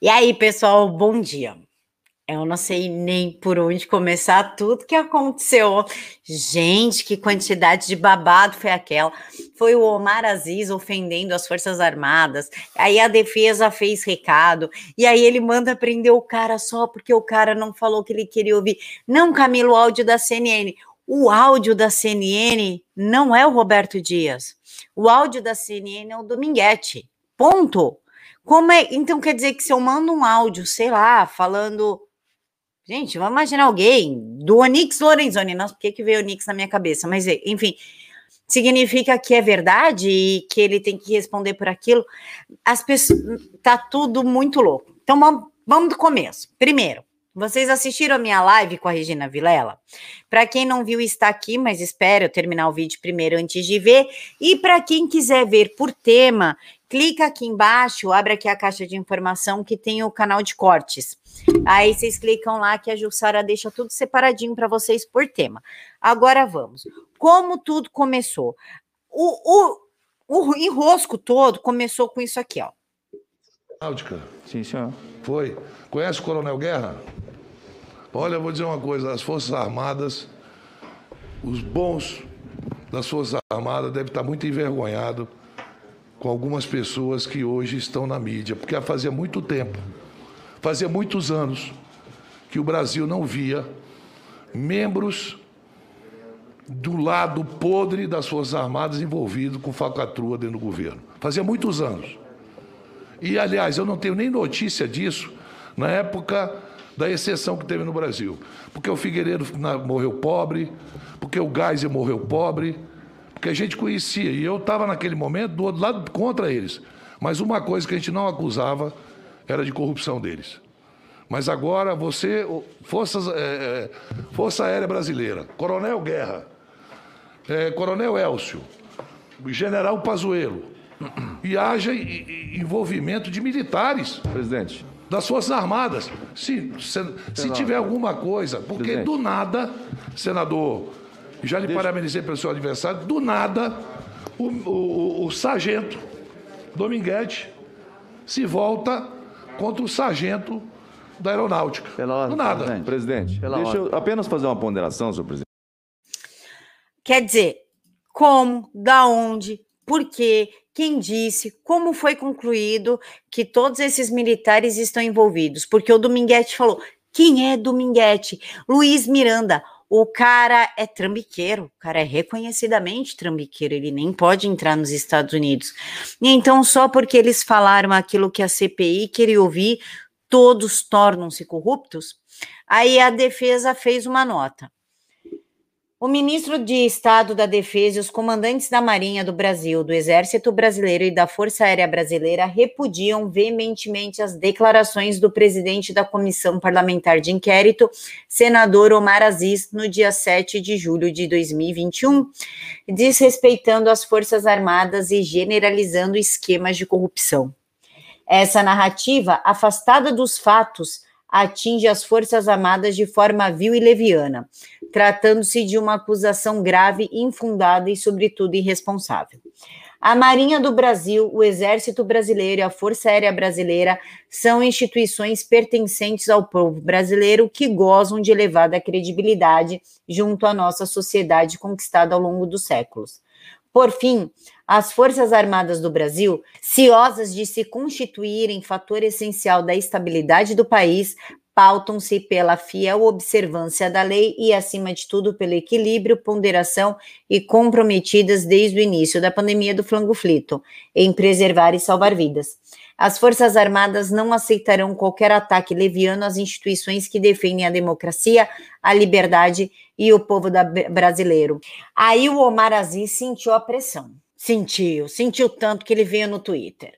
E aí, pessoal, bom dia. Eu não sei nem por onde começar tudo que aconteceu. Gente, que quantidade de babado foi aquela. Foi o Omar Aziz ofendendo as Forças Armadas. Aí a defesa fez recado. E aí ele manda prender o cara só porque o cara não falou que ele queria ouvir. Não, Camilo, o áudio da CNN. O áudio da CNN não é o Roberto Dias. O áudio da CNN é o Dominguete. Ponto. Como é? Então quer dizer que se eu mando um áudio, sei lá, falando Gente, vamos imaginar alguém do Onix Lorenzoni. Nossa, por que, que veio Onix na minha cabeça? Mas, enfim, significa que é verdade e que ele tem que responder por aquilo. As pessoas. Tá tudo muito louco. Então, vamos, vamos do começo. Primeiro, vocês assistiram a minha live com a Regina Vilela? Para quem não viu, está aqui, mas espero terminar o vídeo primeiro antes de ver. E para quem quiser ver por tema, clica aqui embaixo, abre aqui a caixa de informação que tem o canal de cortes. Aí vocês clicam lá que a Jussara deixa tudo separadinho para vocês por tema. Agora vamos. Como tudo começou? O, o, o enrosco todo começou com isso aqui, ó. Náutica. Sim, senhor. Foi. Conhece o Coronel Guerra? Olha, eu vou dizer uma coisa: as Forças Armadas, os bons das Forças Armadas devem estar muito envergonhados com algumas pessoas que hoje estão na mídia, porque fazia muito tempo Fazia muitos anos que o Brasil não via membros do lado podre das Forças Armadas envolvidos com falcatrua dentro do governo. Fazia muitos anos. E, aliás, eu não tenho nem notícia disso na época da exceção que teve no Brasil. Porque o Figueiredo morreu pobre, porque o Geisel morreu pobre, porque a gente conhecia. E eu estava naquele momento do outro lado contra eles. Mas uma coisa que a gente não acusava era de corrupção deles. Mas agora você, Forças, é, é, Força Aérea Brasileira, Coronel Guerra, é, Coronel Elcio, General Pazuello, e haja envolvimento de militares. Presidente. Das Forças Armadas. Se, se, se tiver alguma coisa, porque Presidente. do nada, senador, já lhe Deixa... parabenizei pelo seu aniversário, do nada, o, o, o, o sargento Dominguete se volta contra o sargento da aeronáutica. Pela ordem, Do nada. Presidente, presidente Pela deixa ordem. eu apenas fazer uma ponderação, senhor presidente. Quer dizer, como, da onde, por quê, quem disse, como foi concluído que todos esses militares estão envolvidos? Porque o Dominguete falou: quem é Dominguete? Luiz Miranda. O cara é trambiqueiro, o cara é reconhecidamente trambiqueiro, ele nem pode entrar nos Estados Unidos. E então, só porque eles falaram aquilo que a CPI queria ouvir, todos tornam-se corruptos? Aí a defesa fez uma nota. O ministro de Estado da Defesa e os comandantes da Marinha do Brasil, do Exército Brasileiro e da Força Aérea Brasileira repudiam veementemente as declarações do presidente da Comissão Parlamentar de Inquérito, senador Omar Aziz, no dia 7 de julho de 2021, desrespeitando as Forças Armadas e generalizando esquemas de corrupção. Essa narrativa, afastada dos fatos, atinge as Forças Armadas de forma vil e leviana, tratando-se de uma acusação grave, infundada e, sobretudo, irresponsável. A Marinha do Brasil, o Exército Brasileiro e a Força Aérea Brasileira são instituições pertencentes ao povo brasileiro que gozam de elevada credibilidade junto à nossa sociedade conquistada ao longo dos séculos. Por fim, as Forças Armadas do Brasil, ciosas de se constituírem fator essencial da estabilidade do país, pautam-se pela fiel observância da lei e, acima de tudo, pelo equilíbrio, ponderação e comprometidas desde o início da pandemia do flango-flito em preservar e salvar vidas. As Forças Armadas não aceitarão qualquer ataque leviano às instituições que defendem a democracia, a liberdade e o povo brasileiro. Aí o Omar Aziz sentiu a pressão. Sentiu, sentiu tanto que ele veio no Twitter.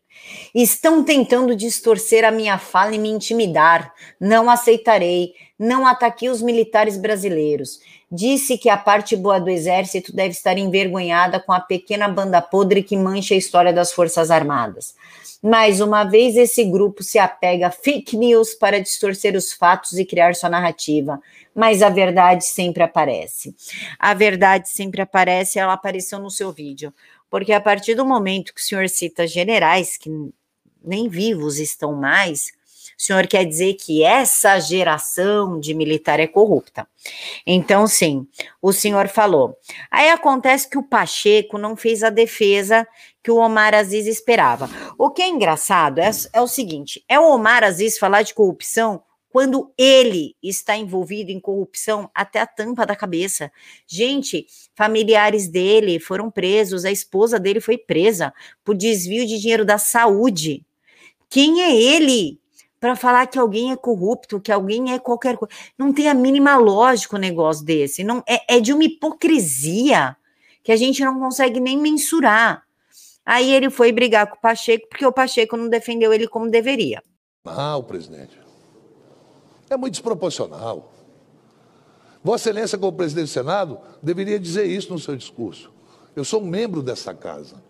Estão tentando distorcer a minha fala e me intimidar. Não aceitarei. Não ataquei os militares brasileiros. Disse que a parte boa do exército deve estar envergonhada com a pequena banda podre que mancha a história das Forças Armadas. Mais uma vez, esse grupo se apega a fake news para distorcer os fatos e criar sua narrativa. Mas a verdade sempre aparece. A verdade sempre aparece, ela apareceu no seu vídeo. Porque a partir do momento que o senhor cita generais que nem vivos estão mais, O senhor quer dizer que essa geração de militar é corrupta. Então, sim, o senhor falou. Aí acontece que o Pacheco não fez a defesa que o Omar Aziz esperava. O que é engraçado é, é o seguinte: é o Omar Aziz falar de corrupção quando ele está envolvido em corrupção até a tampa da cabeça. Gente, familiares dele foram presos, a esposa dele foi presa por desvio de dinheiro da saúde. Quem é ele para falar que alguém é corrupto, que alguém é qualquer coisa? Não tem a mínima lógica o negócio desse. Não é, é de uma hipocrisia que a gente não consegue nem mensurar. Aí ele foi brigar com o Pacheco porque o Pacheco não defendeu ele como deveria. Ah, o presidente. É muito desproporcional. Vossa Excelência, como presidente do Senado, deveria dizer isso no seu discurso. Eu sou um membro dessa casa.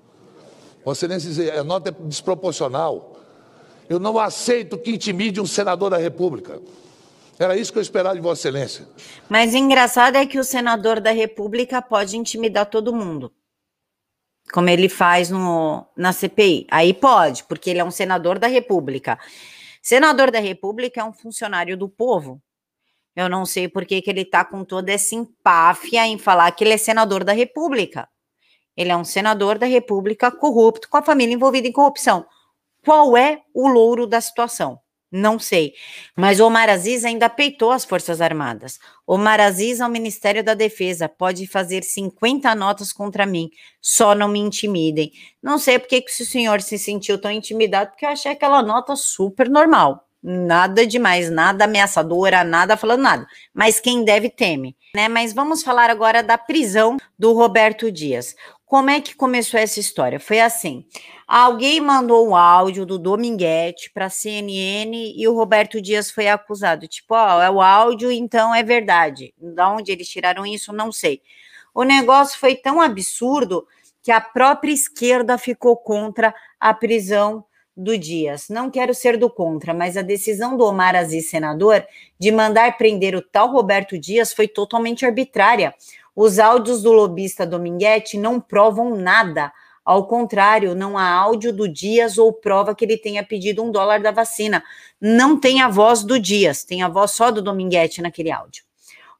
Vossa Excelência dizer, a nota é desproporcional. Eu não aceito que intimide um senador da República. Era isso que eu esperava de Vossa Excelência. Mas engraçado é que o senador da República pode intimidar todo mundo. Como ele faz no, na CPI. Aí pode, porque ele é um senador da República. Senador da República é um funcionário do povo. Eu não sei por que, que ele está com toda essa empáfia em falar que ele é senador da República. Ele é um senador da República corrupto, com a família envolvida em corrupção. Qual é o louro da situação? Não sei. Mas Omar Aziz ainda peitou as Forças Armadas. Omar Aziz ao Ministério da Defesa pode fazer 50 notas contra mim. Só não me intimidem. Não sei porque que o senhor se sentiu tão intimidado, porque eu achei aquela nota super normal. Nada demais, nada ameaçadora, nada falando nada. Mas quem deve teme, né? Mas vamos falar agora da prisão do Roberto Dias. Como é que começou essa história? Foi assim: alguém mandou um áudio do Dominguete para a CNN e o Roberto Dias foi acusado. Tipo, ó, é o áudio, então é verdade. Da onde eles tiraram isso, não sei. O negócio foi tão absurdo que a própria esquerda ficou contra a prisão do Dias. Não quero ser do contra, mas a decisão do Omar Aziz, senador, de mandar prender o tal Roberto Dias foi totalmente arbitrária. Os áudios do lobista Dominguete não provam nada. Ao contrário, não há áudio do Dias ou prova que ele tenha pedido um dólar da vacina. Não tem a voz do Dias, tem a voz só do Dominguete naquele áudio.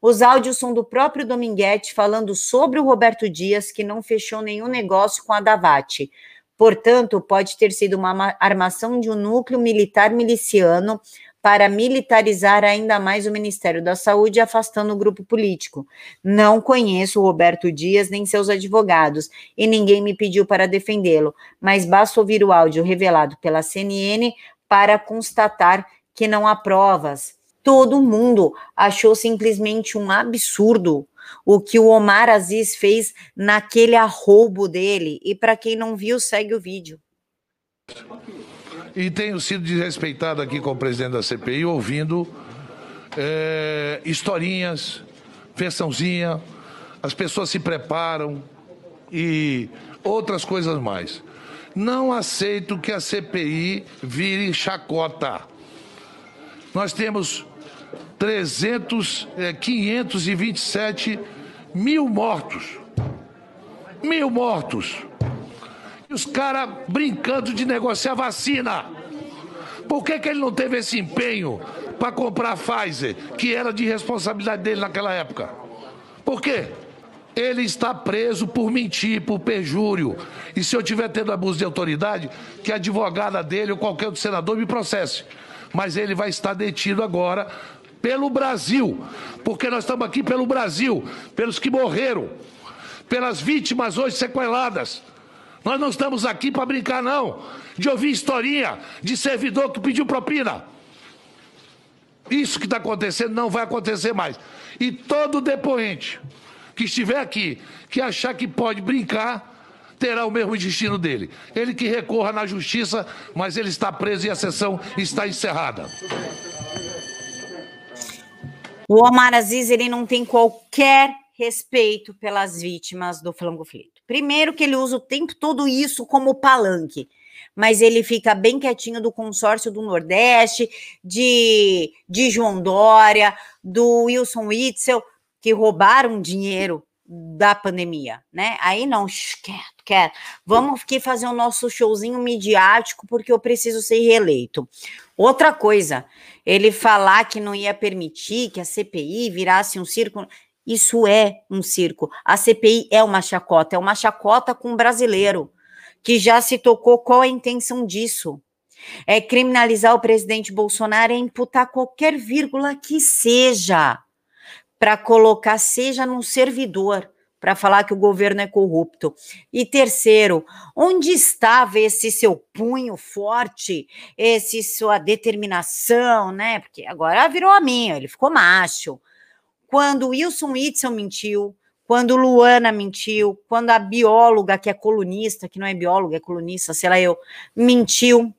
Os áudios são do próprio Dominguete falando sobre o Roberto Dias, que não fechou nenhum negócio com a Davate. Portanto, pode ter sido uma armação de um núcleo militar miliciano para militarizar ainda mais o Ministério da Saúde, afastando o grupo político. Não conheço o Roberto Dias nem seus advogados e ninguém me pediu para defendê-lo, mas basta ouvir o áudio revelado pela CNN para constatar que não há provas. Todo mundo achou simplesmente um absurdo o que o Omar Aziz fez naquele arroubo dele. E para quem não viu, segue o vídeo e tenho sido desrespeitado aqui com o presidente da CPI, ouvindo é, historinhas, versãozinha, as pessoas se preparam e outras coisas mais. Não aceito que a CPI vire chacota. Nós temos 300, é, 527 mil mortos. Mil mortos. Os caras brincando de negociar vacina. Por que, que ele não teve esse empenho para comprar a Pfizer, que era de responsabilidade dele naquela época? Por quê? Ele está preso por mentir, por perjúrio. E se eu tiver tendo abuso de autoridade, que a advogada dele ou qualquer outro senador me processe. Mas ele vai estar detido agora pelo Brasil, porque nós estamos aqui pelo Brasil, pelos que morreram, pelas vítimas hoje sequeladas. Nós não estamos aqui para brincar, não, de ouvir historinha de servidor que pediu propina. Isso que está acontecendo não vai acontecer mais. E todo depoente que estiver aqui, que achar que pode brincar, terá o mesmo destino dele. Ele que recorra na justiça, mas ele está preso e a sessão está encerrada. O Omar Aziz ele não tem qualquer respeito pelas vítimas do flango flito. Primeiro que ele usa o tempo todo isso como palanque, mas ele fica bem quietinho do consórcio do Nordeste, de, de João Dória, do Wilson Witzel, que roubaram dinheiro da pandemia, né? Aí não, quieto, quieto. Vamos aqui fazer o nosso showzinho midiático porque eu preciso ser reeleito. Outra coisa, ele falar que não ia permitir que a CPI virasse um circo. Isso é um circo. A CPI é uma chacota, é uma chacota com um brasileiro que já se tocou qual a intenção disso. É criminalizar o presidente Bolsonaro, é imputar qualquer vírgula que seja para colocar, seja num servidor, para falar que o governo é corrupto. E terceiro, onde estava esse seu punho forte, esse sua determinação, né? Porque agora virou a minha, ele ficou macho. Quando Wilson Whitson mentiu, quando Luana mentiu, quando a bióloga, que é colunista, que não é bióloga, é colunista, sei lá eu, mentiu.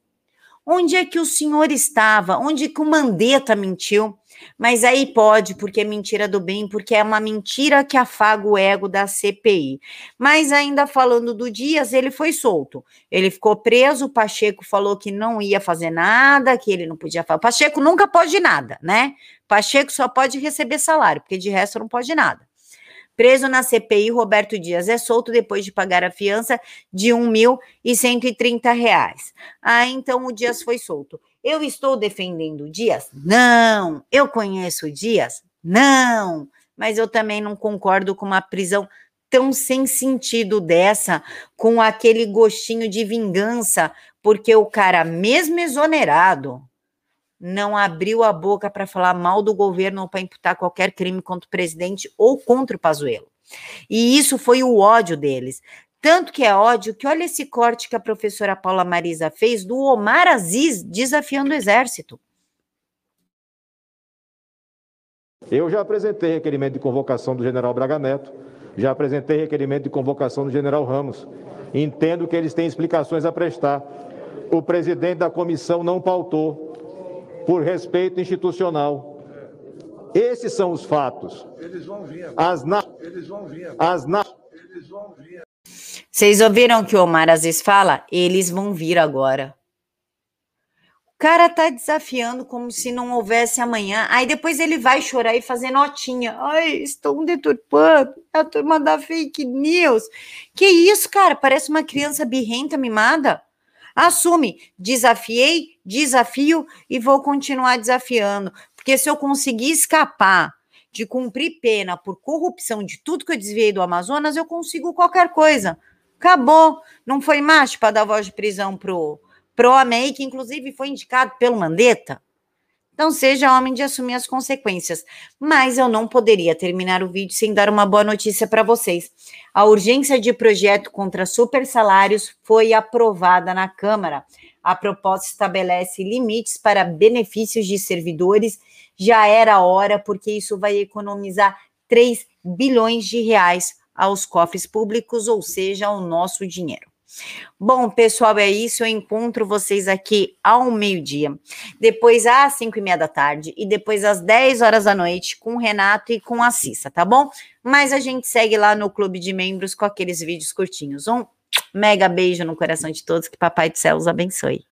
Onde é que o senhor estava? Onde que o Mandetta mentiu? Mas aí pode, porque é mentira do bem, porque é uma mentira que afaga o ego da CPI. Mas ainda falando do Dias, ele foi solto. Ele ficou preso, o Pacheco falou que não ia fazer nada, que ele não podia fazer. Pacheco nunca pode nada, né? Pacheco só pode receber salário, porque de resto não pode nada. Preso na CPI, Roberto Dias é solto depois de pagar a fiança de R$ 1.130. Ah, então o Dias foi solto. Eu estou defendendo Dias? Não. Eu conheço Dias? Não. Mas eu também não concordo com uma prisão tão sem sentido dessa, com aquele gostinho de vingança, porque o cara, mesmo exonerado, não abriu a boca para falar mal do governo ou para imputar qualquer crime contra o presidente ou contra o Pazuello. E isso foi o ódio deles. Tanto que é ódio que olha esse corte que a professora Paula Marisa fez do Omar Aziz desafiando o exército. Eu já apresentei requerimento de convocação do general Braga Neto, já apresentei requerimento de convocação do general Ramos. Entendo que eles têm explicações a prestar. O presidente da comissão não pautou, por respeito institucional. Esses são os fatos. Eles vão vir. As na... Eles vão vir. As na... Eles vão vir. Vocês ouviram que o Omar Aziz fala? Eles vão vir agora. O cara tá desafiando como se não houvesse amanhã. Aí depois ele vai chorar e fazer notinha. Ai, estão deturpando. A turma da fake news. Que isso, cara? Parece uma criança birrenta mimada. Assume, desafiei, desafio e vou continuar desafiando. Porque se eu conseguir escapar de cumprir pena por corrupção de tudo que eu desviei do Amazonas, eu consigo qualquer coisa. Acabou. Não foi macho para dar voz de prisão pro, pro aí, que inclusive foi indicado pelo Mandetta? Então, seja homem de assumir as consequências. Mas eu não poderia terminar o vídeo sem dar uma boa notícia para vocês. A urgência de projeto contra super salários foi aprovada na Câmara. A proposta estabelece limites para benefícios de servidores. Já era hora, porque isso vai economizar 3 bilhões de reais aos cofres públicos, ou seja, ao nosso dinheiro. Bom, pessoal, é isso. Eu encontro vocês aqui ao meio-dia, depois às cinco e meia da tarde e depois às 10 horas da noite com o Renato e com a Cissa, tá bom? Mas a gente segue lá no clube de membros com aqueles vídeos curtinhos. Um mega beijo no coração de todos, que Papai do Céu os abençoe.